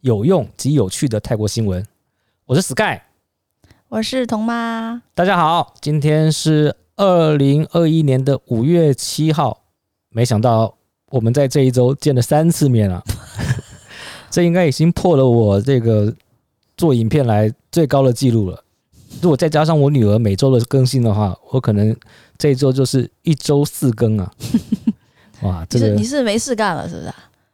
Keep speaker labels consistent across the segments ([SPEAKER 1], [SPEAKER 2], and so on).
[SPEAKER 1] 有用及有趣的泰国新闻。我是 Sky，
[SPEAKER 2] 我是童妈。
[SPEAKER 1] 大家好，今天是二零二一年的五月七号。没想到我们在这一周见了三次面了，这应该已经破了我这个做影片来最高的记录了。如果再加上我女儿每周的更新的话，我可能这一周就是一周四更啊！哇，这个
[SPEAKER 2] 你是，没事干了是不是？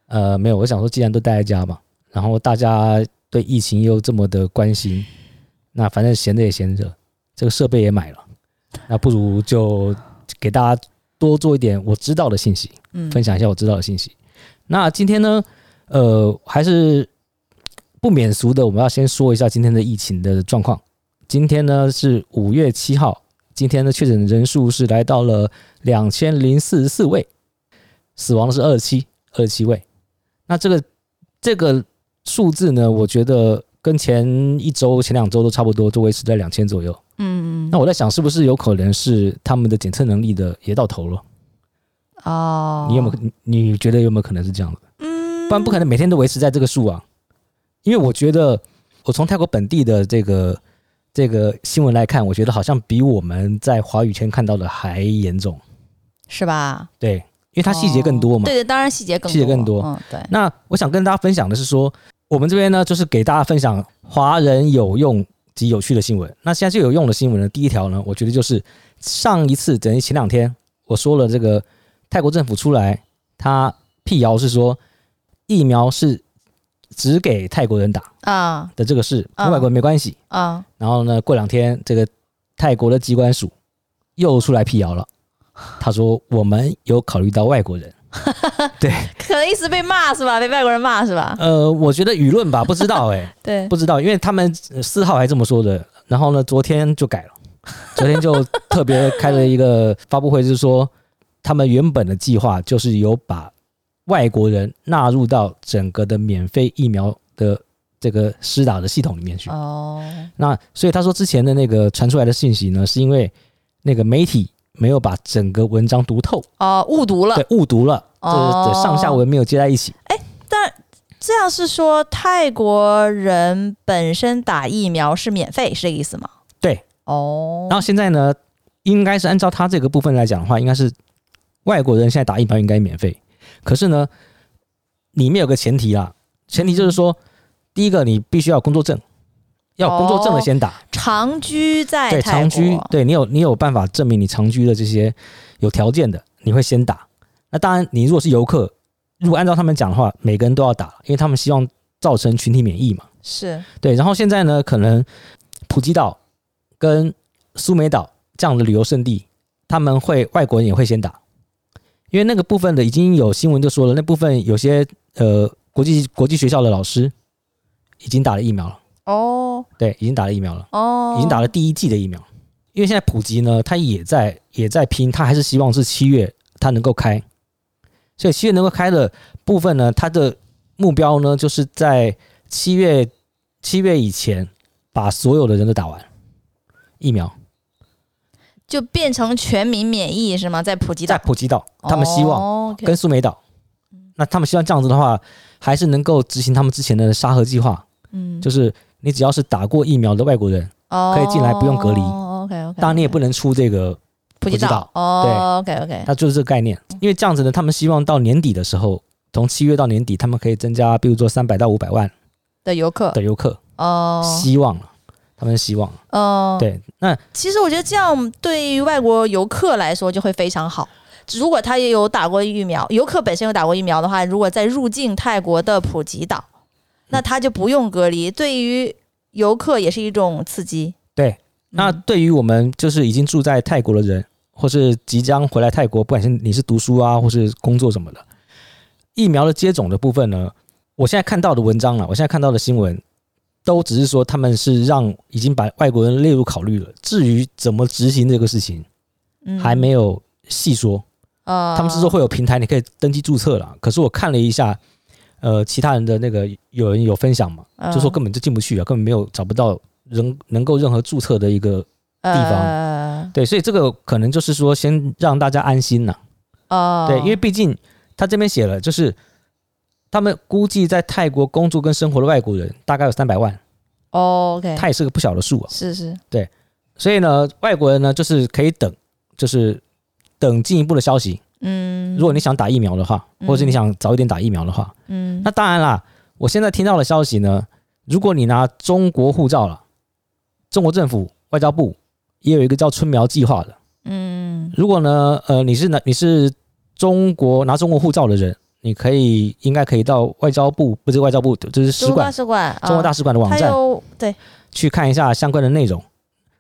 [SPEAKER 1] 呃，没有，我想说，既然都待在家嘛，然后大家对疫情又这么的关心，那反正闲着也闲着，这个设备也买了，那不如就给大家多做一点我知道的信息，嗯，分享一下我知道的信息。那今天呢，呃，还是不免俗的，我们要先说一下今天的疫情的状况。今天呢是五月七号，今天的确诊人数是来到了两千零四十四位，死亡的是二十七二十七位。那这个这个数字呢，我觉得跟前一周、前两周都差不多，都维持在两千左右。嗯，那我在想，是不是有可能是他们的检测能力的也到头了？哦，你有没有？你觉得有没有可能是这样的？嗯，不然不可能每天都维持在这个数啊。因为我觉得，我从泰国本地的这个这个新闻来看，我觉得好像比我们在华语圈看到的还严重，是吧？对。因为它细节更多嘛，哦、对对，当然细节更多细节更多。嗯，对。那我想跟大家分享的是说，我们这边呢，就是给大家分享华人有用及有趣的新闻。那现在最有用的新闻呢，第一条呢，我觉得就是上一次等于前两天我说了，这个泰国政府出来，他辟谣是说疫苗是只给泰国人打啊的这个事，跟外国人没关系啊。然后呢，过两天这个泰国的机关署又出来辟谣了。他说：“我们有考虑到外国人，对，
[SPEAKER 3] 可能一直被骂是吧？被外国人骂是吧？
[SPEAKER 1] 呃，我觉得舆论吧，不知道哎、欸，
[SPEAKER 3] 对，
[SPEAKER 1] 不知道，因为他们四号还这么说的，然后呢，昨天就改了，昨天就特别开了一个发布会，就是说他们原本的计划就是有把外国人纳入到整个的免费疫苗的这个施打的系统里面去。哦，那所以他说之前的那个传出来的信息呢，是因为那个媒体。”没有把整个文章读透
[SPEAKER 3] 哦，误读了，
[SPEAKER 1] 对，误读了，哦，这上下文没有接在一起。
[SPEAKER 3] 哎，但这样是说泰国人本身打疫苗是免费，是这个意思吗？
[SPEAKER 1] 对，哦。然后现在呢，应该是按照他这个部分来讲的话，应该是外国人现在打疫苗应该免费。可是呢，里面有个前提啊，前提就是说，第一个你必须要工作证。要工作证的先打，哦、
[SPEAKER 3] 长居在
[SPEAKER 1] 对，长居，对你有你有办法证明你长居的这些有条件的，你会先打。那当然，你如果是游客，如果按照他们讲的话，每个人都要打，因为他们希望造成群体免疫嘛。
[SPEAKER 3] 是
[SPEAKER 1] 对。然后现在呢，可能普吉岛跟苏梅岛这样的旅游胜地，他们会外国人也会先打，因为那个部分的已经有新闻就说了，那部分有些呃国际国际学校的老师已经打了疫苗了。哦，对，已经打了疫苗了。哦，已经打了第一季的疫苗。因为现在普及呢，他也在也在拼，他还是希望是七月他能够开。所以七月能够开的部分呢，他的目标呢，就是在七月七月以前把所有的人都打完疫苗，
[SPEAKER 3] 就变成全民免疫是吗？在普吉岛，
[SPEAKER 1] 在普吉岛，他们希望跟苏梅岛，那他们希望这样子的话，还是能够执行他们之前的沙盒计划。嗯，就是。你只要是打过疫苗的外国人，可以进来不用隔离。
[SPEAKER 3] OK OK。
[SPEAKER 1] 当然你也不能出这个普吉岛。
[SPEAKER 3] 哦，对，OK OK。
[SPEAKER 1] 它就是这个概念，因为这样子呢，他们希望到年底的时候，从七月到年底，他们可以增加，比如说三百到五百万
[SPEAKER 3] 的游客
[SPEAKER 1] 的游客。哦，希望他们希望。哦，对。那
[SPEAKER 3] 其实我觉得这样对于外国游客来说就会非常好。如果他也有打过疫苗，游客本身有打过疫苗的话，如果在入境泰国的普吉岛。那他就不用隔离，对于游客也是一种刺激。
[SPEAKER 1] 对，那对于我们就是已经住在泰国的人，或是即将回来泰国，不管是你是读书啊，或是工作什么的，疫苗的接种的部分呢，我现在看到的文章了，我现在看到的新闻，都只是说他们是让已经把外国人列入考虑了。至于怎么执行这个事情，
[SPEAKER 3] 嗯
[SPEAKER 1] 还没有细说。
[SPEAKER 3] 呃，
[SPEAKER 1] 他们是说会有平台，你可以登记注册了。可是我看了一下，呃，其他人的那个有人有分享嘛，
[SPEAKER 3] 呃
[SPEAKER 1] 就说根本就进不去啊，根本没有找不到人能够任何注册的一个地方。
[SPEAKER 3] 呃
[SPEAKER 1] 对，所以这个可能就是说先让大家安心呐。
[SPEAKER 3] 哦，
[SPEAKER 1] 对，因为毕竟他这边写了，就是他们估计在泰国工作跟生活的外国人大概有三百万，
[SPEAKER 3] 哦，OK，
[SPEAKER 1] 他也是个不小的数啊。
[SPEAKER 3] 是是，对
[SPEAKER 1] 所以呢，外国人呢就是可以等，就是等进一步的消息。
[SPEAKER 3] 嗯，
[SPEAKER 1] 如果你想打疫苗的话，或者是你想早一点打疫苗的话，
[SPEAKER 3] 嗯，
[SPEAKER 1] 那当然啦。我现在听到的消息呢，如果你拿中国护照了，中国政府外交部也有一个叫春苗计划的。
[SPEAKER 3] 嗯
[SPEAKER 1] 如果呢，呃，你是拿你是中国拿中国护照的人，你可以应该可以到外交部，不是外交部，就是使
[SPEAKER 3] 中国大
[SPEAKER 1] 馆，
[SPEAKER 3] 使馆，
[SPEAKER 1] 中国大使馆的
[SPEAKER 3] 网
[SPEAKER 1] 站
[SPEAKER 3] 有对，
[SPEAKER 1] 去看一下相关的内容。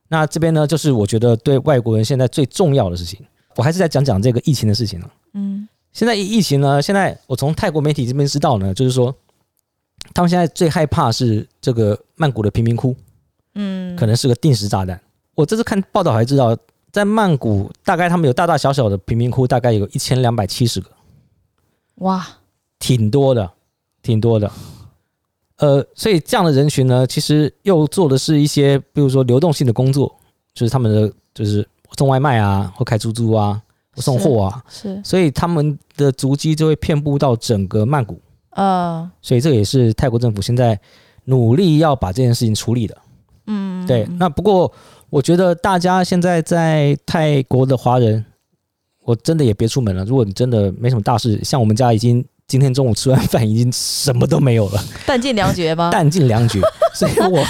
[SPEAKER 1] 那这边呢，就是我觉得对外国人现在最重要的事情，我还是在讲讲这个疫情的事情了。
[SPEAKER 3] 嗯
[SPEAKER 1] 现在疫情呢，现在我从泰国媒体这边知道呢，就是说他们现在最害怕是这个曼谷的贫民窟
[SPEAKER 3] 嗯，
[SPEAKER 1] 可能是个定时炸弹。我这次看报道还知道，在曼谷大概他们有大大小小的贫民窟，大概有一千两百七十个，
[SPEAKER 3] 哇，
[SPEAKER 1] 挺多的，挺多的。呃，所以这样的人群呢，其实又做的是一些，比如说流动性的工作，就是他们的就是送外卖啊，或开出租啊，或送货啊，
[SPEAKER 3] 是，
[SPEAKER 1] 所以他们的足迹就会遍布到整个曼谷。
[SPEAKER 3] 呃，
[SPEAKER 1] 所以这也是泰国政府现在努力要把这件事情处理的。
[SPEAKER 3] 嗯，
[SPEAKER 1] 对，那不过我觉得大家现在在泰国的华人，我真的也别出门了。如果你真的没什么大事，像我们家已经今天中午吃完饭，已经什么都没有了，
[SPEAKER 3] 弹尽粮绝吗？
[SPEAKER 1] 弹尽粮绝。所以我，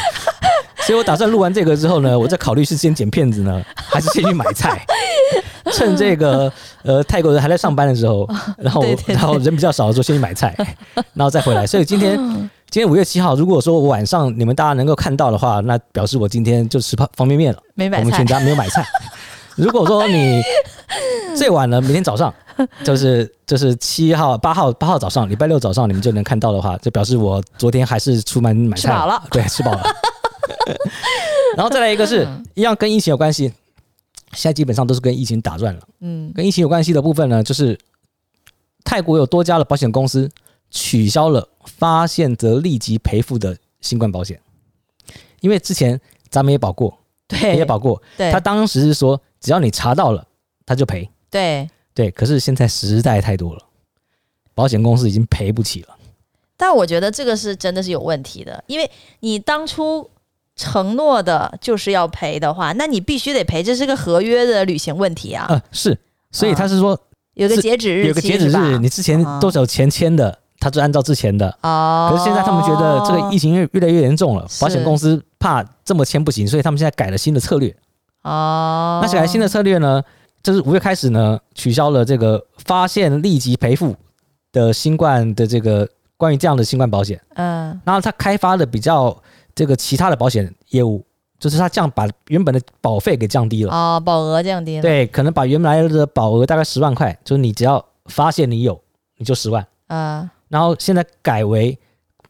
[SPEAKER 1] 所以我打算录完这个之后呢，我再考虑是先剪片子呢，还是先去买菜。趁这个呃泰国人还在上班的时候，然后
[SPEAKER 3] 对对对
[SPEAKER 1] 然后人比较少的时候，先去买菜，然后再回来。所以今天今天五月七号，如果说我晚上你们大家能够看到的话，那表示我今天就吃方方便面了。
[SPEAKER 3] 没买菜
[SPEAKER 1] 我们全，家没有买菜。如果说你最晚了，明天早上就是就是七号、八号、八号早上，礼拜六早上你们就能看到的话，就表示我昨天还是出门买菜
[SPEAKER 3] 吃饱了
[SPEAKER 1] 对，吃饱了。然后再来一个是一样跟疫情有关系，现在基本上都是跟疫情打转了。
[SPEAKER 3] 嗯，
[SPEAKER 1] 跟疫情有关系的部分呢，就是泰国有多家的保险公司取消了发现则立即赔付的新冠保险，因为之前咱们也保过，
[SPEAKER 3] 对，
[SPEAKER 1] 也保过，
[SPEAKER 3] 对，
[SPEAKER 1] 他当时是说只要你查到了，他就赔。
[SPEAKER 3] 对，
[SPEAKER 1] 对，可是现在实在太多了，保险公司已经赔不起了。
[SPEAKER 3] 但我觉得这个是真的是有问题的，因为你当初承诺的就是要赔的话，那你必须得赔，这是个合约的履行问题啊，
[SPEAKER 1] 呃，是，所以他是说
[SPEAKER 3] 有个截止日期，
[SPEAKER 1] 有个截止日，你之前多少钱签的，他就按照之前的。
[SPEAKER 3] 哦，
[SPEAKER 1] 可是现在他们觉得这个疫情越越来越严重了，保险公司怕这么签不行，所以他们现在改了新的策略。
[SPEAKER 3] 哦，
[SPEAKER 1] 那改了新的策略呢，就是五月开始呢，取消了这个发现立即赔付的新冠的这个关于这样的新冠保险，
[SPEAKER 3] 嗯。
[SPEAKER 1] 然后他开发的比较这个其他的保险业务，就是他降把原本的保费给降低了，
[SPEAKER 3] 哦，保额降低了，，
[SPEAKER 1] 对，可能把原来的保额大概十万块，就是你只要发现你有，你就十万。
[SPEAKER 3] 啊
[SPEAKER 1] 然后现在改为，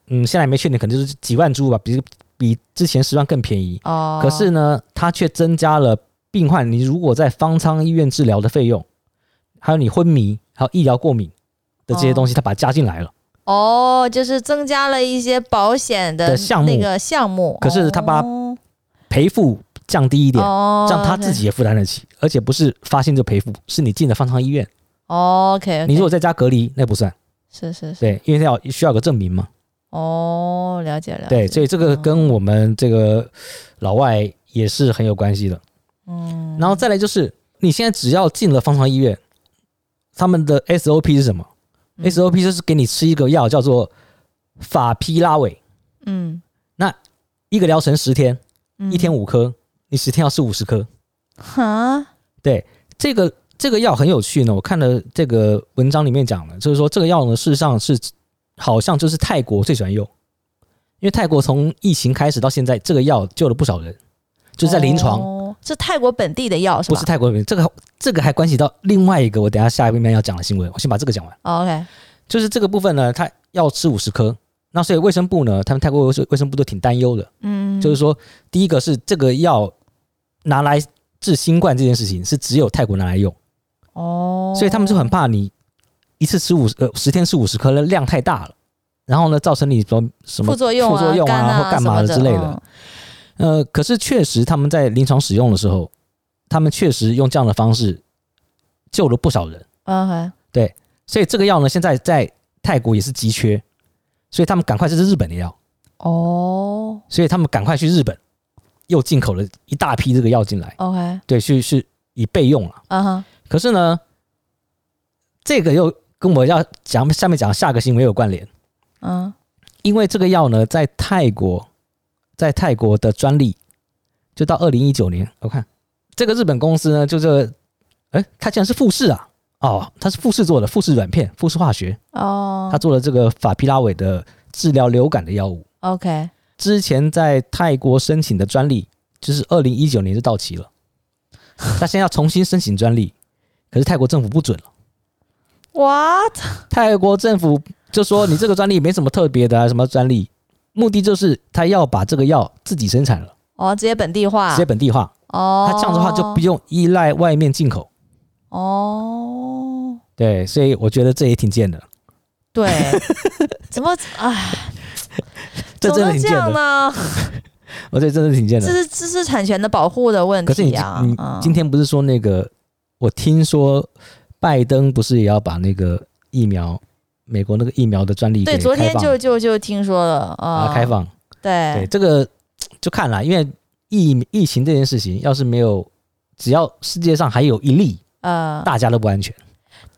[SPEAKER 1] 嗯，现在还没确定，可能就是几万株吧，比比之前十万更便宜。
[SPEAKER 3] 哦，
[SPEAKER 1] 可是呢，它却增加了病患你如果在方舱医院治疗的费用，还有你昏迷，还有医疗过敏的这些东西，它把它加进来了。
[SPEAKER 3] 哦，就是增加了一些保险的
[SPEAKER 1] 的项目
[SPEAKER 3] 那个项目，
[SPEAKER 1] 可是他把
[SPEAKER 3] 哦
[SPEAKER 1] 赔付降低一点，
[SPEAKER 3] 哦，
[SPEAKER 1] 这样他自己也负担得起，而且不是发现就赔付，是你进了方舱医院，
[SPEAKER 3] 哦，OK，
[SPEAKER 1] 你如果在家隔离那不算，
[SPEAKER 3] 是是是，
[SPEAKER 1] 对，因为要需要个证明嘛。
[SPEAKER 3] 哦，了解了解，
[SPEAKER 1] 对，所以这个跟我们这个老外也是很有关系的。
[SPEAKER 3] 嗯，
[SPEAKER 1] 然后再来就是，你现在只要进了方舱医院，他们的 SOP 是什么、
[SPEAKER 3] 嗯
[SPEAKER 1] s o p 就是给你吃一个药叫做法匹拉韦，
[SPEAKER 3] 嗯，那
[SPEAKER 1] 一个疗程十天，
[SPEAKER 3] 嗯
[SPEAKER 1] 一天五颗，你十天要吃五十颗。
[SPEAKER 3] 哈，
[SPEAKER 1] 对，这个这个药很有趣呢。我看了这个文章里面讲的，就是说这个药呢，事实上是好像就是泰国最喜欢用，因为泰国从疫情开始到现在，这个药救了不少人，就是在临床。
[SPEAKER 3] 哦，是泰国本地的药是吧？
[SPEAKER 1] 不是泰国本地，这个这个还关系到另外一个我等一下下一面要讲的新闻。我先把这个讲完，
[SPEAKER 3] 哦，OK，
[SPEAKER 1] 就是这个部分呢，它要吃五十颗，那所以卫生部呢，他们泰国卫卫生部都挺担忧的。
[SPEAKER 3] 嗯，
[SPEAKER 1] 就是说，第一个是这个药拿来治新冠这件事情是只有泰国拿来用。
[SPEAKER 3] 哦，
[SPEAKER 1] 所以他们就很怕你一次吃五十呃十天吃五十颗的量太大了，然后呢造成你说什么
[SPEAKER 3] 副作用啊、
[SPEAKER 1] 副作用啊，
[SPEAKER 3] 啊
[SPEAKER 1] 或干嘛的之类的。呃，可是确实他们在临床使用的时候，他们确实用这样的方式救了不少人。
[SPEAKER 3] OK，
[SPEAKER 1] 对，所以这个药呢现在在泰国也是急缺，所以他们赶快这是日本的药。
[SPEAKER 3] 哦，
[SPEAKER 1] 所以他们赶快去日本又进口了一大批这个药进来。
[SPEAKER 3] OK，
[SPEAKER 1] 对，去是以备用了。
[SPEAKER 3] 嗯哼。
[SPEAKER 1] 可是呢，这个又跟我要讲下面讲下个新闻有关联。
[SPEAKER 3] 嗯，
[SPEAKER 1] 因为这个药呢，在泰国，在泰国的专利就到二零一九年。我看这个日本公司呢，就这个，哎，它竟然是富士啊！哦，它是富士做的，富士软片，富士化学。
[SPEAKER 3] 哦，
[SPEAKER 1] 它做了这个法匹拉韦的治疗流感的药物。
[SPEAKER 3] OK，
[SPEAKER 1] 之前在泰国申请的专利，就是二零一九年就到期了。他现在要重新申请专利。可是泰国政府不准了。
[SPEAKER 3] What？
[SPEAKER 1] 泰国政府就说你这个专利没什么特别的啊，什么专利，目的就是他要把这个药自己生产了。
[SPEAKER 3] 哦，直接本地化。
[SPEAKER 1] 直接本地化。
[SPEAKER 3] 哦。
[SPEAKER 1] 他这样的话就不用依赖外面进口。
[SPEAKER 3] 哦。
[SPEAKER 1] 对，所以我觉得这也挺贱的。
[SPEAKER 3] 对。怎么？哎。
[SPEAKER 1] 这真的挺贱的
[SPEAKER 3] 呢？
[SPEAKER 1] 我觉得真的挺贱的。
[SPEAKER 3] 这是知识产权的保护的问题啊。
[SPEAKER 1] 可是你你今天不是说那个？我听说拜登不是也要把那个疫苗，美国那个疫苗的专利？
[SPEAKER 3] 对，昨天就就就听说了啊，
[SPEAKER 1] 开放。
[SPEAKER 3] 对
[SPEAKER 1] 对，这个就看了，因为疫疫情这件事情，要是没有，只要世界上还有一例，呃，大家都不安全。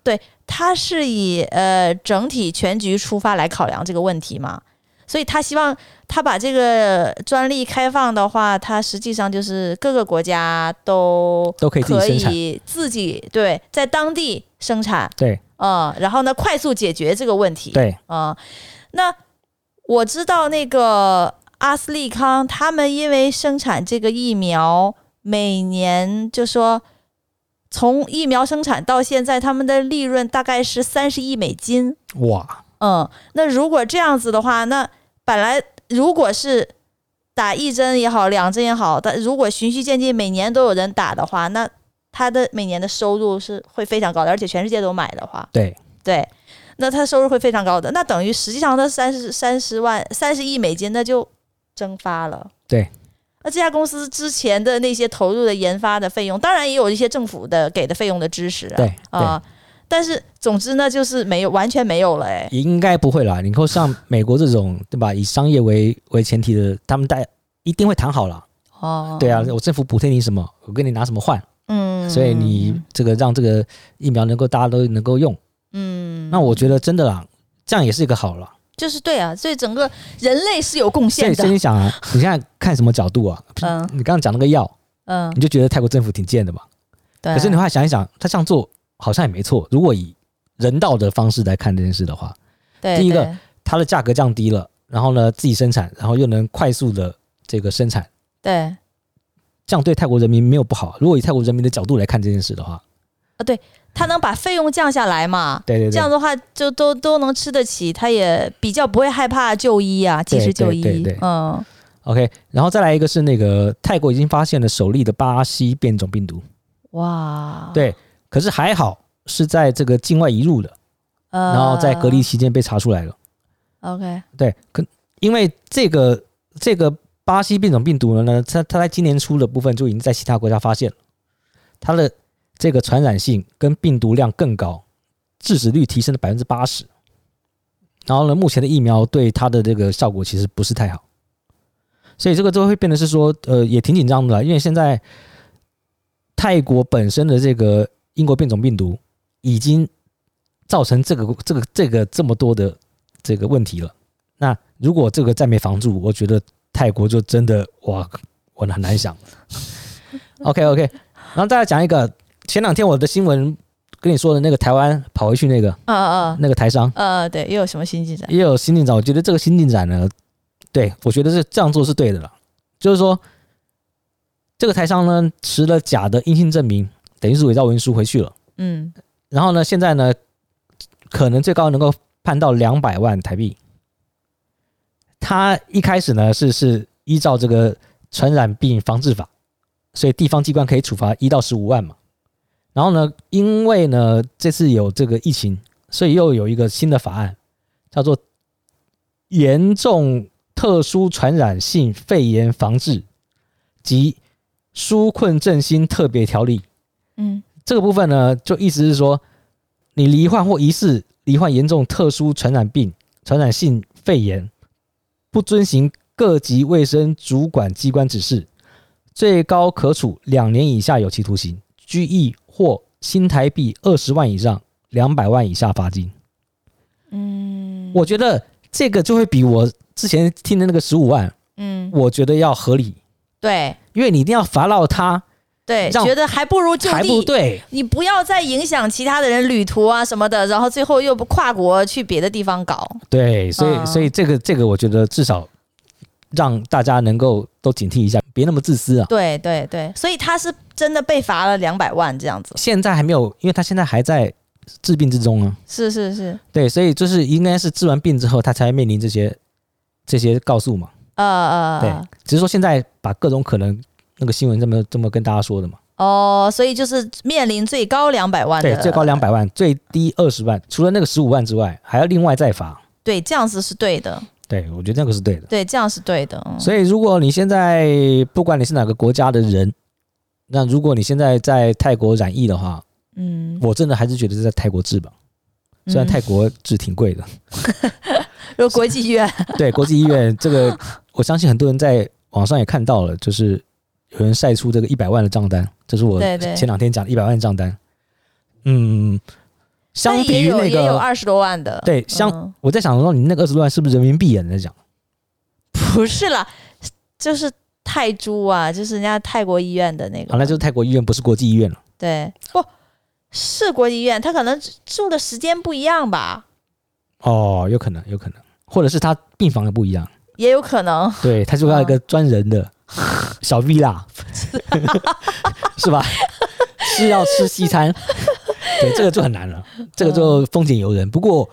[SPEAKER 3] 对，他是以呃整体全局出发来考量这个问题嘛。所以他希望他把这个专利开放的话，他实际上就是各个国家都
[SPEAKER 1] 都可以
[SPEAKER 3] 可以自己对在当地生产
[SPEAKER 1] 对，
[SPEAKER 3] 嗯，然后呢快速解决这个问题
[SPEAKER 1] 对，
[SPEAKER 3] 嗯，那我知道那个阿斯利康他们因为生产这个疫苗，每年就说从疫苗生产到现在，他们的利润大概是三十亿美金
[SPEAKER 1] 哇，
[SPEAKER 3] 嗯，那如果这样子的话，那本来如果是打一针也好，两针也好，但如果循序渐进，每年都有人打的话，那他的每年的收入是会非常高的，而且全世界都买的话，
[SPEAKER 1] 对
[SPEAKER 3] 对，那他收入会非常高的。那等于实际上的三十三十万三十亿美金，那就蒸发了。
[SPEAKER 1] 对，
[SPEAKER 3] 那这家公司之前的那些投入的研发的费用，当然也有一些政府的给的费用的支持啊，
[SPEAKER 1] 对
[SPEAKER 3] 啊。呃但是，总之呢，就是没有，完全没有了，哎，
[SPEAKER 1] 应该不会啦。你看像美国这种，对吧？以商业为为前提的，他们大一定会谈好了。哦，对啊，我政府补贴你什么，我跟你拿什么换。嗯，所以你这个让这个疫苗能够大家都能够用。嗯，那我觉得真的啦，这样也是一个好了。
[SPEAKER 3] 就是对啊，所以整个人类是有贡献的。
[SPEAKER 1] 所以你想啊，你现在看什么角度啊？嗯，你刚刚讲那个药，嗯，你就觉得泰国政府挺贱的嘛？对。可是你后来想一想，他这样做。好像也没错。如果以人道的方式来看这件事的话，
[SPEAKER 3] 对，
[SPEAKER 1] 第一个它的价格降低了，然后呢自己生产，然后又能快速的这个生产，
[SPEAKER 3] 对，
[SPEAKER 1] 这样对泰国人民没有不好。如果以泰国人民的角度来看这件事的话，
[SPEAKER 3] 啊，对，他能把费用降下来嘛？
[SPEAKER 1] 对对对，
[SPEAKER 3] 这样的话就都都能吃得起，他也比较不会害怕就医啊，及时就医。
[SPEAKER 1] 对对对，
[SPEAKER 3] 嗯
[SPEAKER 1] ，OK，然后再来一个是那个泰国已经发现了首例的巴西变种病毒，
[SPEAKER 3] 哇，
[SPEAKER 1] 对。可是还好是在这个境外移入的，呃、然后在隔离期间被查出来了。
[SPEAKER 3] OK，
[SPEAKER 1] 对，可因为这个这个巴西变种病毒呢，它它在今年初的部分就已经在其他国家发现了，它的这个传染性跟病毒量更高，致死率提升了百分之八十。然后呢，目前的疫苗对它的这个效果其实不是太好，所以这个都会变得是说，呃，也挺紧张的，因为现在泰国本身的这个。英国变种病毒已经造成这个这个这个这么多的这个问题了。那如果这个再没防住，我觉得泰国就真的哇，我很难想。OK OK，然后再来讲一个，前两天我的新闻跟你说的那个台湾跑回去那个，
[SPEAKER 3] 嗯嗯，
[SPEAKER 1] 那个台商，
[SPEAKER 3] 呃，对，又有什么新进展？
[SPEAKER 1] 也有新进展。我觉得这个新进展呢，对，我觉得是这样做是对的了。就是说，这个台商呢持了假的阴性证明。等于是伪造文书回去了，嗯，然后呢，现在呢，可能最高能够判到两百万台币，它一开始呢是是依照这个传染病防治法，所以地方机关可以处罚一到十五万嘛。然后呢，因为呢这次有这个疫情，所以又有一个新的法案，叫做《严重特殊传染性肺炎防治及纾困振兴特别条例》。
[SPEAKER 3] 嗯，
[SPEAKER 1] 这个部分呢，就意思是说，你罹患或疑似罹患严重特殊传染病、传染性肺炎，不遵循各级卫生主管机关指示，最高可处两年以下有期徒刑、拘役。或新台币二十万以上两百万以下罚金。
[SPEAKER 3] 嗯，
[SPEAKER 1] 我觉得这个就会比我之前听的那个十五万，嗯，我觉得要合理。
[SPEAKER 3] 对，
[SPEAKER 1] 因为你一定要罚到他，
[SPEAKER 3] 对，觉得还不如就地，
[SPEAKER 1] 还不对，
[SPEAKER 3] 你不要再影响其他的人旅途啊什么的，然后最后又不跨国去别的地方搞。
[SPEAKER 1] 对，所以、嗯、所以这个这个，我觉得至少让大家能够都警惕一下，别那么自私啊。
[SPEAKER 3] 对对对，所以他是。真的被罚了两百万这样子，
[SPEAKER 1] 现在还没有，因为他现在还在治病之中啊。
[SPEAKER 3] 是是是，
[SPEAKER 1] 对，所以就是应该是治完病之后，他才面临这些这些告诉嘛。
[SPEAKER 3] 呃呃，
[SPEAKER 1] 对，只是说现在把各种可能那个新闻这么这么跟大家说的嘛。
[SPEAKER 3] 哦，所以就是面临最高两百万的，
[SPEAKER 1] 对，最高两百万，最低二十万，除了那个十五万之外，还要另外再罚。
[SPEAKER 3] 对，这样子是对的。
[SPEAKER 1] 对，我觉得那个是对的。
[SPEAKER 3] 对，这样是对的。
[SPEAKER 1] 所以如果你现在不管你是哪个国家的人。那如果你现在在泰国染疫的话，嗯，我真的还是觉得是在泰国治吧，虽然泰国治挺贵的，
[SPEAKER 3] 有国际医院，
[SPEAKER 1] 对国际医院这个，我相信很多人在网上也看到了，就是有人晒出这个一百万的账单，这是我前两天讲的一百万账单，嗯，相比于那个
[SPEAKER 3] 也有二十多万的，
[SPEAKER 1] 对，相我在想说你那个二十多万是不是人民币啊？你在讲？
[SPEAKER 3] 不是啦，就是。泰铢啊，就是人家泰国医院的那个，
[SPEAKER 1] 好，那就是泰国医院，不是国际医院了。
[SPEAKER 3] 对，不是国际医院，他可能住的时间不一样吧？
[SPEAKER 1] 哦，有可能，有可能，或者是他病房也不一样，
[SPEAKER 3] 也有可能。
[SPEAKER 1] 对，他就要一个专人的 小 villa，是吧？是要吃西餐，对，这个就很难了，这个就风景游人。不过，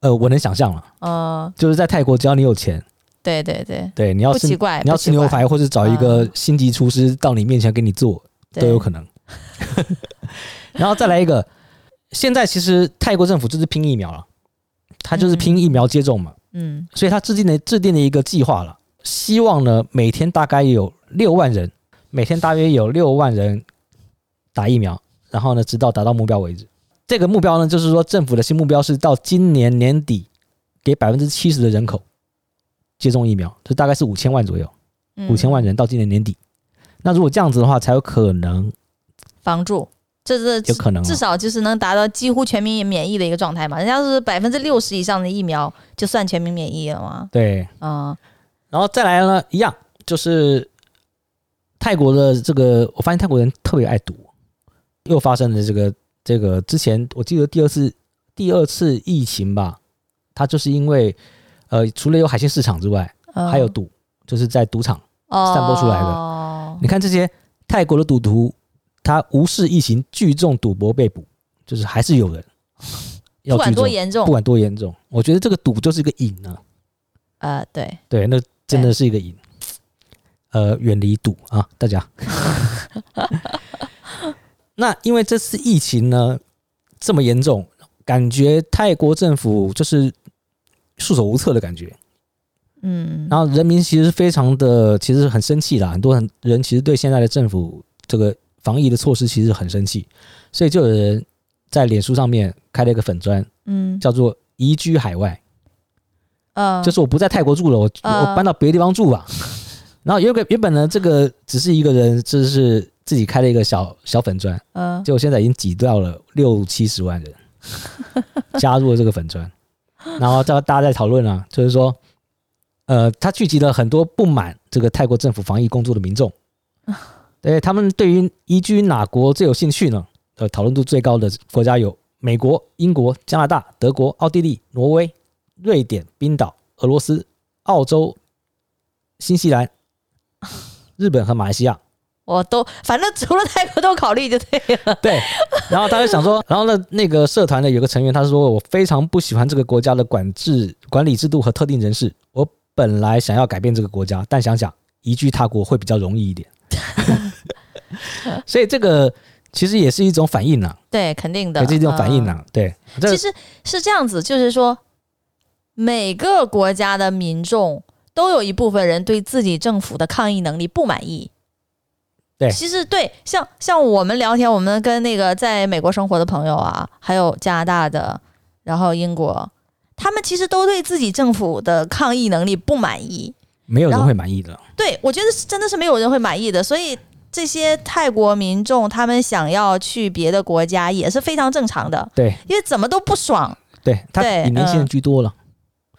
[SPEAKER 1] 呃，我能想象了，嗯，就是在泰国，只要你有钱。
[SPEAKER 3] 对对对，
[SPEAKER 1] 对，你要吃，你要吃牛排，或者找一个星级厨师到你面前给你做，嗯、都有可能。然后再来一个，现在其实泰国政府就是拼疫苗了，他就是拼疫苗接种嘛，嗯，所以他制定的制定了一个计划了，希望呢每天大概有六万人，每天大约有六万人打疫苗，然后呢直到达到目标为止。这个目标呢就是说政府的新目标是到今年年底给百分之七十的人口。接种疫苗，就大概是五千万左右，五千万人到今年年底。那如果这样子的话，才有可能
[SPEAKER 3] 防住，这是有可能，至少就是能达到几乎全民免疫的一个状态嘛。人家是百分之六十以上的疫苗就算全民免疫了嘛。
[SPEAKER 1] 对，嗯，然后再来呢，一样就是泰国的这个，我发现泰国人特别爱赌，又发生了这个这个之前我记得第二次第二次疫情吧，他就是因为。呃，除了有海鲜市场之外，呃、还有赌，就是在赌场散播出来的。哦、你看这些泰国的赌徒，他无视疫情，聚众赌博被捕，就是还是有人 不管多严重，不管多严重，我觉得这个赌就是一个瘾呢。
[SPEAKER 3] 呃，对
[SPEAKER 1] 对，那真的是一个瘾。呃，远离赌啊，大家。那因为这次疫情呢这么严重，感觉泰国政府就是。束手无策的感觉，嗯，然后人民其实非常的，其实很生气啦。很多人其实对现在的政府这个防疫的措施其实很生气，所以就有人在脸书上面开了一个粉砖，嗯，叫做移居海外，嗯，就是我不在泰国住了，我我搬到别的地方住吧。然后原本原本呢，这个只是一个人，就是自己开了一个小小粉砖，嗯，结果现在已经挤掉了六七十万人 加入了这个粉砖。然后大家在讨论啊，就是说，呃，他聚集了很多不满这个泰国政府防疫工作的民众，对他们对于移居哪国最有兴趣呢？呃，讨论度最高的国家有美国、英国、加拿大、德国、奥地利、挪威、瑞典、冰岛、俄罗斯、澳洲、新西兰、日本和马来西亚。
[SPEAKER 3] 我都反正除了泰国都考虑就对了。
[SPEAKER 1] 对，然后他就想说，然后呢，那个社团的有个成员，他说我非常不喜欢这个国家的管制管理制度和特定人士，我本来想要改变这个国家，但想想移居他国会比较容易一点，所以这个其实也是一种反应呢、啊。
[SPEAKER 3] 对，肯定的，
[SPEAKER 1] 也是一种反应呢、啊。对，
[SPEAKER 3] 其实是这样子，就是说每个国家的民众都有一部分人对自己政府的抗疫能力不满意。
[SPEAKER 1] 对，
[SPEAKER 3] 其实对，像像我们聊天，我们跟那个在美国生活的朋友啊，还有加拿大的，然后英国，他们其实都对自己政府的抗疫能力不满意。
[SPEAKER 1] 没有人会满意的。
[SPEAKER 3] 对，我觉得是真的是没有人会满意的。所以这些泰国民众他们想要去别的国家也是非常正常的。
[SPEAKER 1] 对，
[SPEAKER 3] 因为怎么都不爽。
[SPEAKER 1] 对，他比年轻人居多了，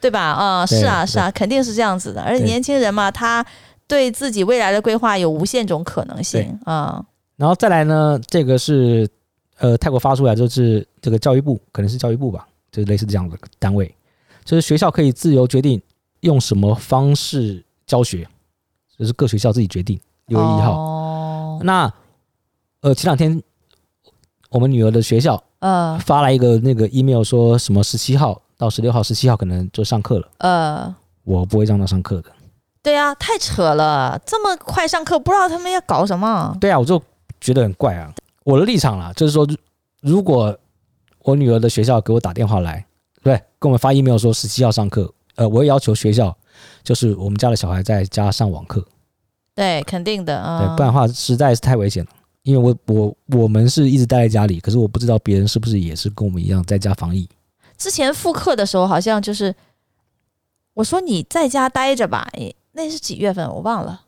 [SPEAKER 3] 对，吧？啊、嗯，是啊，是啊，肯定是这样子的。而且年轻人嘛，他。对自己未来的规划有无限种可能性啊、嗯，
[SPEAKER 1] 然后再来呢，这个是呃泰国发出来就是这个教育部，可能是教育部吧，就是类似这样的单位，就是学校可以自由决定用什么方式教学，就是各学校自己决定。六月一号，哦、那呃前两天我们女儿的学校呃发来一个那个 email 说什么十七号到十六号，十七号可能就上课了，呃，我不会让他上课的。
[SPEAKER 3] 对呀、啊，太扯了！这么快上课，不知道他们要搞什么。
[SPEAKER 1] 对啊，我就觉得很怪啊。我的立场啦，就是说，如果我女儿的学校给我打电话来，对，跟我们发 email 说十七号上课，呃，我会要求学校，就是我们家的小孩在家上网课。
[SPEAKER 3] 对，肯定的啊。
[SPEAKER 1] 对，不然的话实在是太危险了。因为我我我们是一直待在家里，可是我不知道别人是不是也是跟我们一样在家防疫。
[SPEAKER 3] 之前复课的时候，好像就是我说你在家待着吧，那是几月份？我忘了。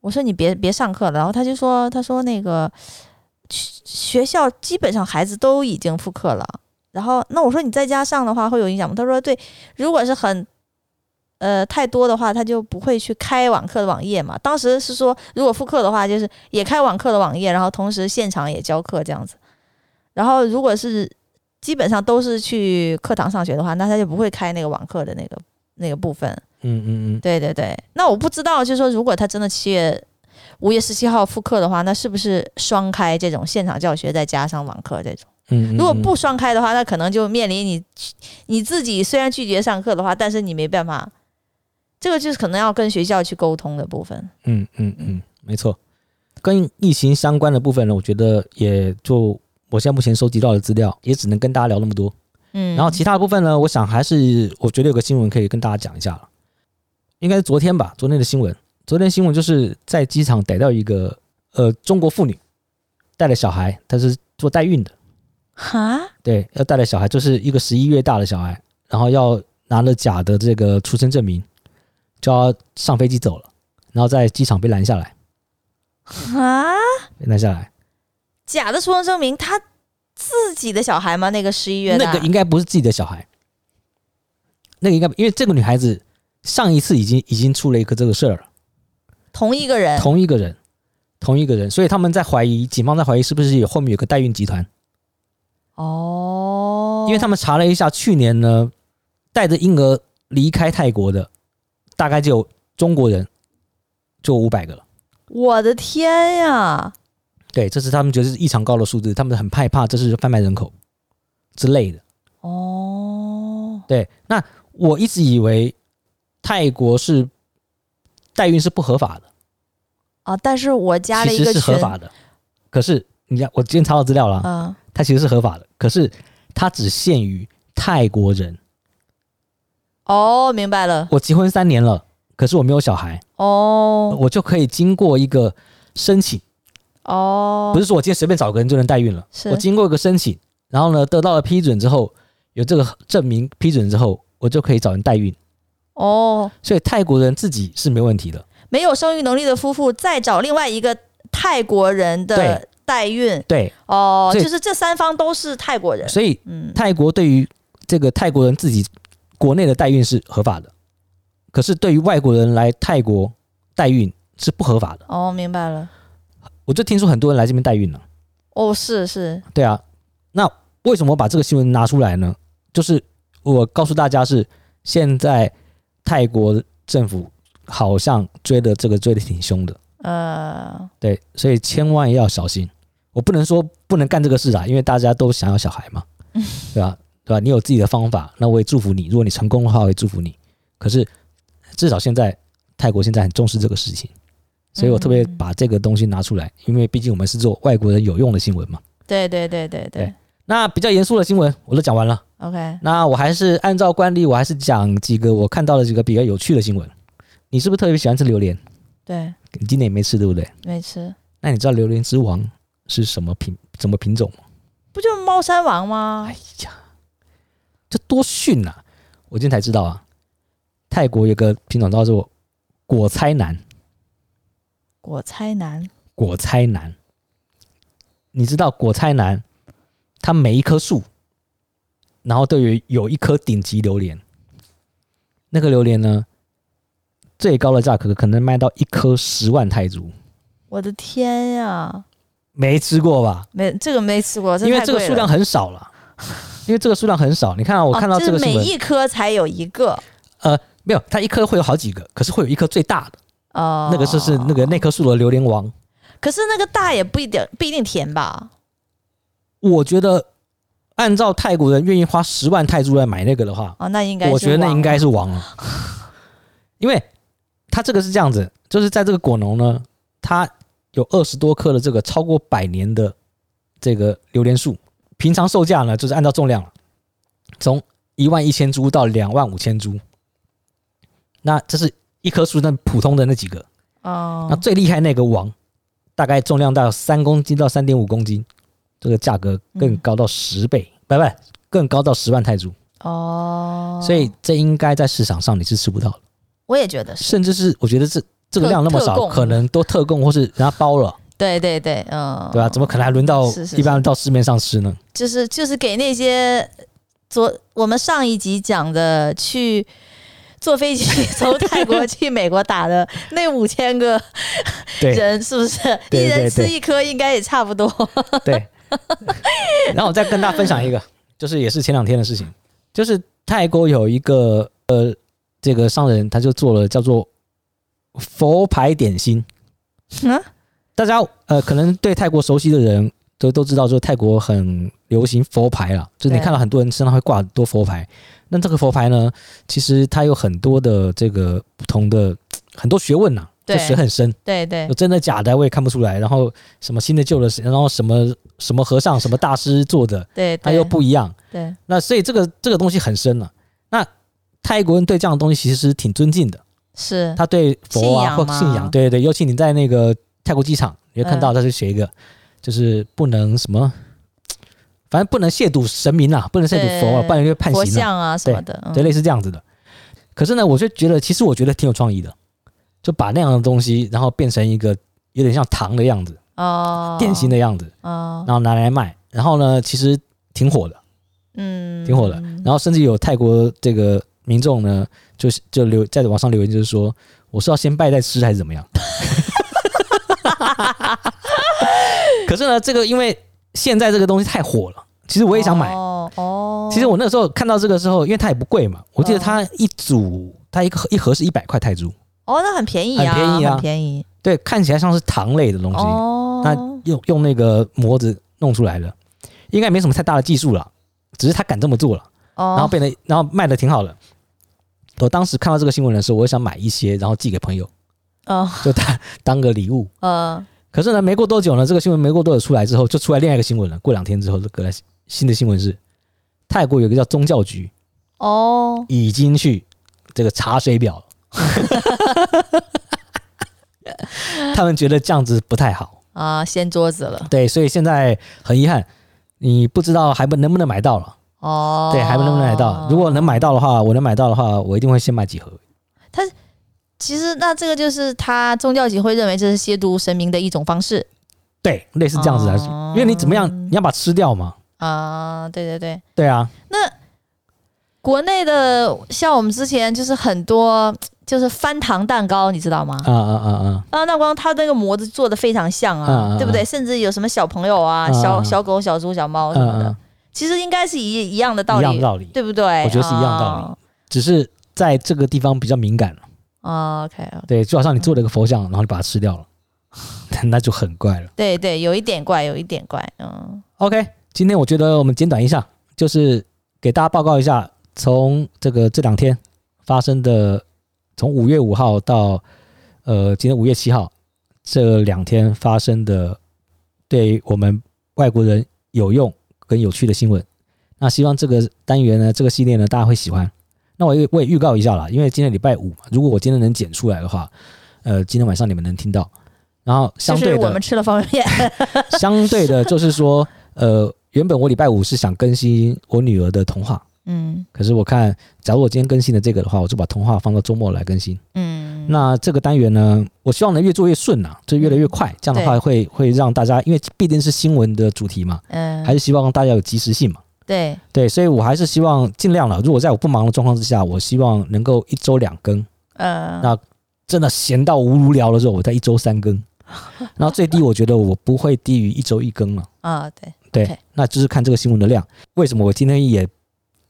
[SPEAKER 3] 我说你别别上课了，然后他就说，他说那个学校基本上孩子都已经复课了。然后那我说你在家上的话会有影响吗？他说对，如果是很呃太多的话，他就不会去开网课的网页嘛。当时是说如果复课的话，就是也开网课的网页，然后同时现场也教课这样子。然后如果是基本上都是去课堂上学的话，那他就不会开那个网课的那个那个部分。
[SPEAKER 1] 嗯嗯嗯，
[SPEAKER 3] 对对对，那我不知道，就是说，如果他真的七月五月十七号复课的话，那是不是双开这种现场教学再加上网课这种？
[SPEAKER 1] 嗯，嗯，嗯，
[SPEAKER 3] 如果不双开的话，那可能就面临你你自己虽然拒绝上课的话，但是你没办法，这个就是可能要跟学校去沟通的部分。
[SPEAKER 1] 嗯嗯嗯，没错，跟疫情相关的部分呢，我觉得也就我现在目前收集到的资料，也只能跟大家聊那么多。嗯，然后其他的部分呢，我想还是我觉得有个新闻可以跟大家讲一下了。应该是昨天吧，昨天的新闻。昨天新闻就是在机场逮到一个呃中国妇女带了小孩，她是做代孕的。
[SPEAKER 3] 哈？
[SPEAKER 1] 对，要带了小孩，就是一个十一月大的小孩，然后要拿了假的这个出生证明，就要上飞机走了，然后在机场被拦下来。
[SPEAKER 3] 哈？
[SPEAKER 1] 被拦下来？
[SPEAKER 3] 假的出生证明，他自己的小孩吗？那个十一月？
[SPEAKER 1] 那个应该不是自己的小孩。那个应该因为这个女孩子。上一次已经已经出了一个这个事儿了，
[SPEAKER 3] 同一个人，
[SPEAKER 1] 同一个人，同一个人，所以他们在怀疑，警方在怀疑是不是有后面有个代孕集团？
[SPEAKER 3] 哦，
[SPEAKER 1] 因为他们查了一下，去年呢带着婴儿离开泰国的大概就中国人就五百个了。
[SPEAKER 3] 我的天呀！
[SPEAKER 1] 对，这是他们觉得是异常高的数字，他们很害怕这是贩卖人口之类的。
[SPEAKER 3] 哦，
[SPEAKER 1] 对，那我一直以为。泰国是代孕是不合法的
[SPEAKER 3] 啊，但是我加了一个群，
[SPEAKER 1] 其实是合法的。可是你看，我今天查到资料了，嗯，它其实是合法的，可是它只限于泰国人。
[SPEAKER 3] 哦，明白了。
[SPEAKER 1] 我结婚三年了，可是我没有小孩，
[SPEAKER 3] 哦，
[SPEAKER 1] 我就可以经过一个申请，
[SPEAKER 3] 哦，
[SPEAKER 1] 不是说我今天随便找个人就能代孕了，
[SPEAKER 3] 是
[SPEAKER 1] 我经过一个申请，然后呢得到了批准之后，有这个证明批准之后，我就可以找人代孕。
[SPEAKER 3] 哦，
[SPEAKER 1] 所以泰国人自己是没问题的。
[SPEAKER 3] 没有生育能力的夫妇再找另外一个泰国人的代孕，
[SPEAKER 1] 对，对
[SPEAKER 3] 哦，就是这三方都是泰国人。
[SPEAKER 1] 所以，嗯，泰国对于这个泰国人自己国内的代孕是合法的，可是对于外国人来泰国代孕是不合法的。
[SPEAKER 3] 哦，明白了。
[SPEAKER 1] 我就听说很多人来这边代孕了。
[SPEAKER 3] 哦，是是。
[SPEAKER 1] 对啊，那为什么我把这个新闻拿出来呢？就是我告诉大家是现在。泰国政府好像追的这个追的挺凶的，
[SPEAKER 3] 呃，
[SPEAKER 1] 对，所以千万要小心。我不能说不能干这个事啊，因为大家都想要小孩嘛，对吧？对吧？你有自己的方法，那我也祝福你。如果你成功的话，我也祝福你。可是至少现在泰国现在很重视这个事情，所以我特别把这个东西拿出来，嗯、因为毕竟我们是做外国人有用的新闻嘛。
[SPEAKER 3] 对对对对对。对
[SPEAKER 1] 那比较严肃的新闻我都讲完了。
[SPEAKER 3] OK，
[SPEAKER 1] 那我还是按照惯例，我还是讲几个我看到的几个比较有趣的新闻。你是不是特别喜欢吃榴莲？
[SPEAKER 3] 对，
[SPEAKER 1] 你今年也没吃对不对？
[SPEAKER 3] 没吃。
[SPEAKER 1] 那你知道榴莲之王是什么品什么品种吗？
[SPEAKER 3] 不就是猫山王吗？
[SPEAKER 1] 哎呀，这多逊啊！我今天才知道啊，泰国有个品种叫做果猜楠。
[SPEAKER 3] 果猜楠。
[SPEAKER 1] 果猜楠。你知道果猜楠？它每一棵树，然后都有有一颗顶级榴莲。那个榴莲呢，最高的价格可能卖到一颗十万泰铢。
[SPEAKER 3] 我的天呀！
[SPEAKER 1] 没吃过吧？
[SPEAKER 3] 没，这个没吃过，
[SPEAKER 1] 因为这个数量很少了。因为这个数量很少，你看啊，我看到这个、哦、
[SPEAKER 3] 每一颗才有一个。
[SPEAKER 1] 呃，没有，它一颗会有好几个，可是会有一颗最大的。
[SPEAKER 3] 哦。
[SPEAKER 1] 那个是是那个那棵树的榴莲王。
[SPEAKER 3] 可是那个大也不一定不一定甜吧？
[SPEAKER 1] 我觉得，按照泰国人愿意花十万泰铢来买那个的话，
[SPEAKER 3] 哦，那应该
[SPEAKER 1] 我觉得那应该是王了，因为它这个是这样子，就是在这个果农呢，它有二十多棵的这个超过百年的这个榴莲树，平常售价呢就是按照重量，从一万一千株到两万五千株，那这是一棵树那普通的那几个，
[SPEAKER 3] 哦，
[SPEAKER 1] 那最厉害那个王，大概重量到三公斤到三点五公斤。这个价格更高到十倍，不、嗯、不，更高到十万泰铢
[SPEAKER 3] 哦。
[SPEAKER 1] 所以这应该在市场上你是吃不到的。
[SPEAKER 3] 我也觉得是，
[SPEAKER 1] 甚至是我觉得这这个量那么少，可能都特供或是人家包了。
[SPEAKER 3] 对对对，嗯，
[SPEAKER 1] 对啊，怎么可能还轮到一般人到市面上吃呢？
[SPEAKER 3] 是是是就是就是给那些昨我们上一集讲的去坐飞机从泰国去美国打的那五千个人，是不是一人吃一颗应该也差不多？
[SPEAKER 1] 对。然后我再跟大家分享一个，就是也是前两天的事情，就是泰国有一个呃这个商人，他就做了叫做佛牌点心。
[SPEAKER 3] 嗯，
[SPEAKER 1] 大家呃可能对泰国熟悉的人都都知道，就是泰国很流行佛牌了，就是你看到很多人身上会挂很多佛牌。那这个佛牌呢，其实它有很多的这个不同的 很多学问呐、啊。这水很深，
[SPEAKER 3] 对对，
[SPEAKER 1] 有真的假的我也看不出来。然后什么新的旧的，然后什么什么和尚什么大师做的，
[SPEAKER 3] 对，
[SPEAKER 1] 它又不一样。
[SPEAKER 3] 对，
[SPEAKER 1] 那所以这个这个东西很深了、啊。那泰国人对这样的东西其实是挺尊敬的，
[SPEAKER 3] 是
[SPEAKER 1] 他对佛啊或信仰，对对对。尤其你在那个泰国机场，你会看到他是写一个、嗯，就是不能什么，反正不能亵渎神明啊，不能亵渎佛啊，不然就判刑、啊、
[SPEAKER 3] 佛像啊什么的，
[SPEAKER 1] 对，对类似这样子的。可是呢，我就觉得，其实我觉得挺有创意的。就把那样的东西，然后变成一个有点像糖的样子，
[SPEAKER 3] 哦，
[SPEAKER 1] 点心的样子，
[SPEAKER 3] 哦，
[SPEAKER 1] 然后拿来卖，然后呢，其实挺火的，
[SPEAKER 3] 嗯，
[SPEAKER 1] 挺火的。然后甚至有泰国这个民众呢，就是就留在网上留言，就是说，我是要先拜再吃还是怎么样？可是呢，这个因为现在这个东西太火了，其实我也想买，
[SPEAKER 3] 哦，哦，
[SPEAKER 1] 其实我那个时候看到这个时候，因为它也不贵嘛，我记得它一组，它一个一盒是一百块泰铢。
[SPEAKER 3] 哦，那很便宜啊，
[SPEAKER 1] 很便宜啊，
[SPEAKER 3] 很便宜。
[SPEAKER 1] 对，看起来像是糖类的东西。
[SPEAKER 3] 哦，
[SPEAKER 1] 那用用那个模子弄出来的，应该没什么太大的技术了，只是他敢这么做了。哦，然后变得，然后卖的挺好的。我当时看到这个新闻的时候，我想买一些，然后寄给朋友。
[SPEAKER 3] 哦，
[SPEAKER 1] 就当当个礼物。
[SPEAKER 3] 嗯。
[SPEAKER 1] 可是呢，没过多久呢，这个新闻没过多久出来之后，就出来另外一个新闻了。过两天之后，隔来新的新闻是，泰国有一个叫宗教局。
[SPEAKER 3] 哦。已
[SPEAKER 1] 经去这个查水表了。他们觉得这样子不太好
[SPEAKER 3] 啊，掀桌子了。
[SPEAKER 1] 对，所以现在很遗憾，你不知道还不能不能买到了。
[SPEAKER 3] 哦，
[SPEAKER 1] 对，还不能不能买到？如果能买到的话，我能买到的话，我一定会先买几盒。
[SPEAKER 3] 他其实那这个就是他宗教集会认为这是亵渎神明的一种方式。
[SPEAKER 1] 对，类似这样子的，因为你怎么样，你要把它吃掉嘛。
[SPEAKER 3] 啊，对对对，
[SPEAKER 1] 对啊。
[SPEAKER 3] 那国内的像我们之前就是很多。就是翻糖蛋糕，你知道吗？
[SPEAKER 1] 啊啊啊啊！
[SPEAKER 3] 啊，那光它那个模子做的非常像啊，啊对不对？甚至有什么小朋友啊，啊小小狗、小猪、小猫什么的，其实应该是一一样的道理，
[SPEAKER 1] 一样道理，对
[SPEAKER 3] 不对？
[SPEAKER 1] 我觉得是一样道理，啊、只是在这个地方比较敏感了。
[SPEAKER 3] 啊、OK，, okay
[SPEAKER 1] 对，就好像你做了一个佛像，然后你把它吃掉了，那就很怪了。
[SPEAKER 3] 对对，有一点怪，有一点怪。嗯
[SPEAKER 1] ，OK，今天我觉得我们简短一下，就是给大家报告一下，从这个这两天发生的。从五月五号到呃今天五月七号这两天发生的对我们外国人有用跟有趣的新闻。那希望这个单元呢，这个系列呢，大家会喜欢。那我也我也预告一下啦，因为今天礼拜五嘛，如果我今天能剪出来的话，呃，今天晚上你们能听到。然后相对的，
[SPEAKER 3] 我们吃了方便面。
[SPEAKER 1] 相对的，就是说，呃，原本我礼拜五是想更新我女儿的童话，
[SPEAKER 3] 嗯，
[SPEAKER 1] 可是我看，假如我今天更新了这个的话，我就把童话放到周末来更新，
[SPEAKER 3] 嗯，
[SPEAKER 1] 那这个单元呢，我希望能越做越顺呐，就越来越快，这样的话会会让大家，因为毕竟是新闻的主题嘛，嗯，还是希望大家有及时性嘛，
[SPEAKER 3] 对
[SPEAKER 1] 对，所以我还是希望尽量了。如果在我不忙的状况之下，我希望能够一周两更，
[SPEAKER 3] 嗯，
[SPEAKER 1] 那真的闲到无聊的时候，我在一周三更。然后最低，我觉得我不会低于一周一更了。
[SPEAKER 3] 啊，对
[SPEAKER 1] 对
[SPEAKER 3] ，okay.
[SPEAKER 1] 那就是看这个新闻的量。为什么我今天也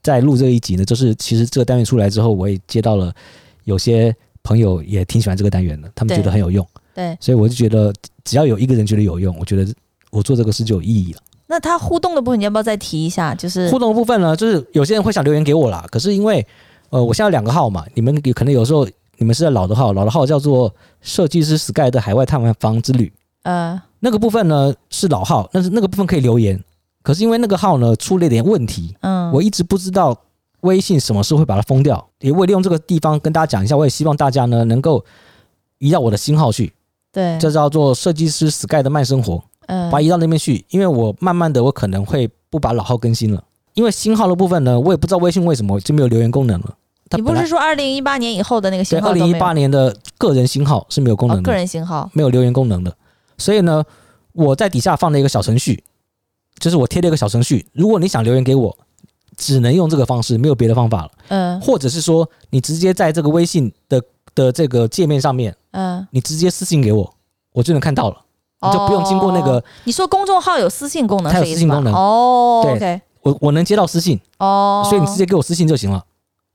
[SPEAKER 1] 在录这一集呢？就是其实这个单元出来之后，我也接到了有些朋友也挺喜欢这个单元的，他们觉得很有用。
[SPEAKER 3] 对，
[SPEAKER 1] 所以我就觉得只要有一个人觉得有用，我觉得我做这个事就有意义了。
[SPEAKER 3] 那他互动的部分，你要不要再提一下？就是
[SPEAKER 1] 互动的部分呢，就是有些人会想留言给我啦。可是因为呃，我现在有两个号嘛，你们有可能有时候。你们是在老的号，老的号叫做设计师 Sky 的海外探访之旅。
[SPEAKER 3] 呃，
[SPEAKER 1] 那个部分呢是老号，但是那个部分可以留言。可是因为那个号呢出了一点问题，
[SPEAKER 3] 嗯，
[SPEAKER 1] 我一直不知道微信什么时候会把它封掉。也为利用这个地方跟大家讲一下，我也希望大家呢能够移到我的新号去。
[SPEAKER 3] 对，
[SPEAKER 1] 这叫做设计师 Sky 的慢生活。
[SPEAKER 3] 嗯，
[SPEAKER 1] 把它移到那边去，因为我慢慢的我可能会不把老号更新了，因为新号的部分呢，我也不知道微信为什么就没有留言功能了。
[SPEAKER 3] 你不是说二零一八年以后的那个新号？
[SPEAKER 1] 对，二零一八年的个人新号是没有功能的，
[SPEAKER 3] 哦、个人新号
[SPEAKER 1] 没有留言功能的。所以呢，我在底下放了一个小程序，就是我贴了一个小程序。如果你想留言给我，只能用这个方式，没有别的方法了。
[SPEAKER 3] 嗯，
[SPEAKER 1] 或者是说，你直接在这个微信的的这个界面上面，
[SPEAKER 3] 嗯，
[SPEAKER 1] 你直接私信给我，我就能看到了，你就不用经过那个。
[SPEAKER 3] 哦、你说公众号有私信功能，
[SPEAKER 1] 它有私信功能
[SPEAKER 3] 哦。
[SPEAKER 1] 对、我我能接到私信
[SPEAKER 3] 哦，
[SPEAKER 1] 所以你直接给我私信就行了。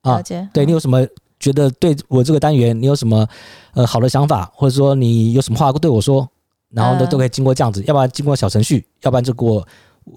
[SPEAKER 1] 啊、对你有什么？觉得对我这个单元，你有什么呃好的想法，或者说你有什么话对我说，然后呢都可以经过这样子，要不然经过小程序，要不然就给我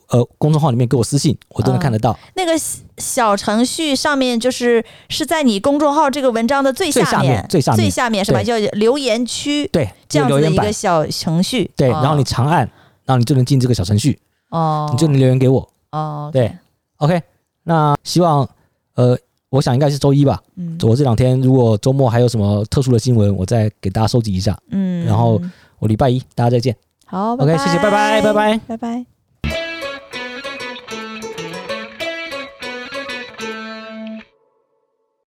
[SPEAKER 1] 呃公众号里面给我私信，我都能看得到。
[SPEAKER 3] 嗯、那个小程序上面就是是在你公众号这个文章的最下面，
[SPEAKER 1] 最下面，
[SPEAKER 3] 最下面是吧？叫留言区，
[SPEAKER 1] 对，
[SPEAKER 3] 这样子的一个小程序。
[SPEAKER 1] 对，
[SPEAKER 3] 哦、
[SPEAKER 1] 然后你长按，然后你就能进这个小程序，
[SPEAKER 3] 哦，
[SPEAKER 1] 你就能留言给我。
[SPEAKER 3] 哦，
[SPEAKER 1] 对，OK，那希望呃。我想应该是周一吧。嗯，我这两天如果周末还有什么特殊的新闻，我再给大家收集一下。
[SPEAKER 3] 嗯，
[SPEAKER 1] 然后我礼拜一大家再见。
[SPEAKER 3] 好，
[SPEAKER 1] 拜拜，OK，谢谢，拜拜，拜拜，
[SPEAKER 3] 拜拜。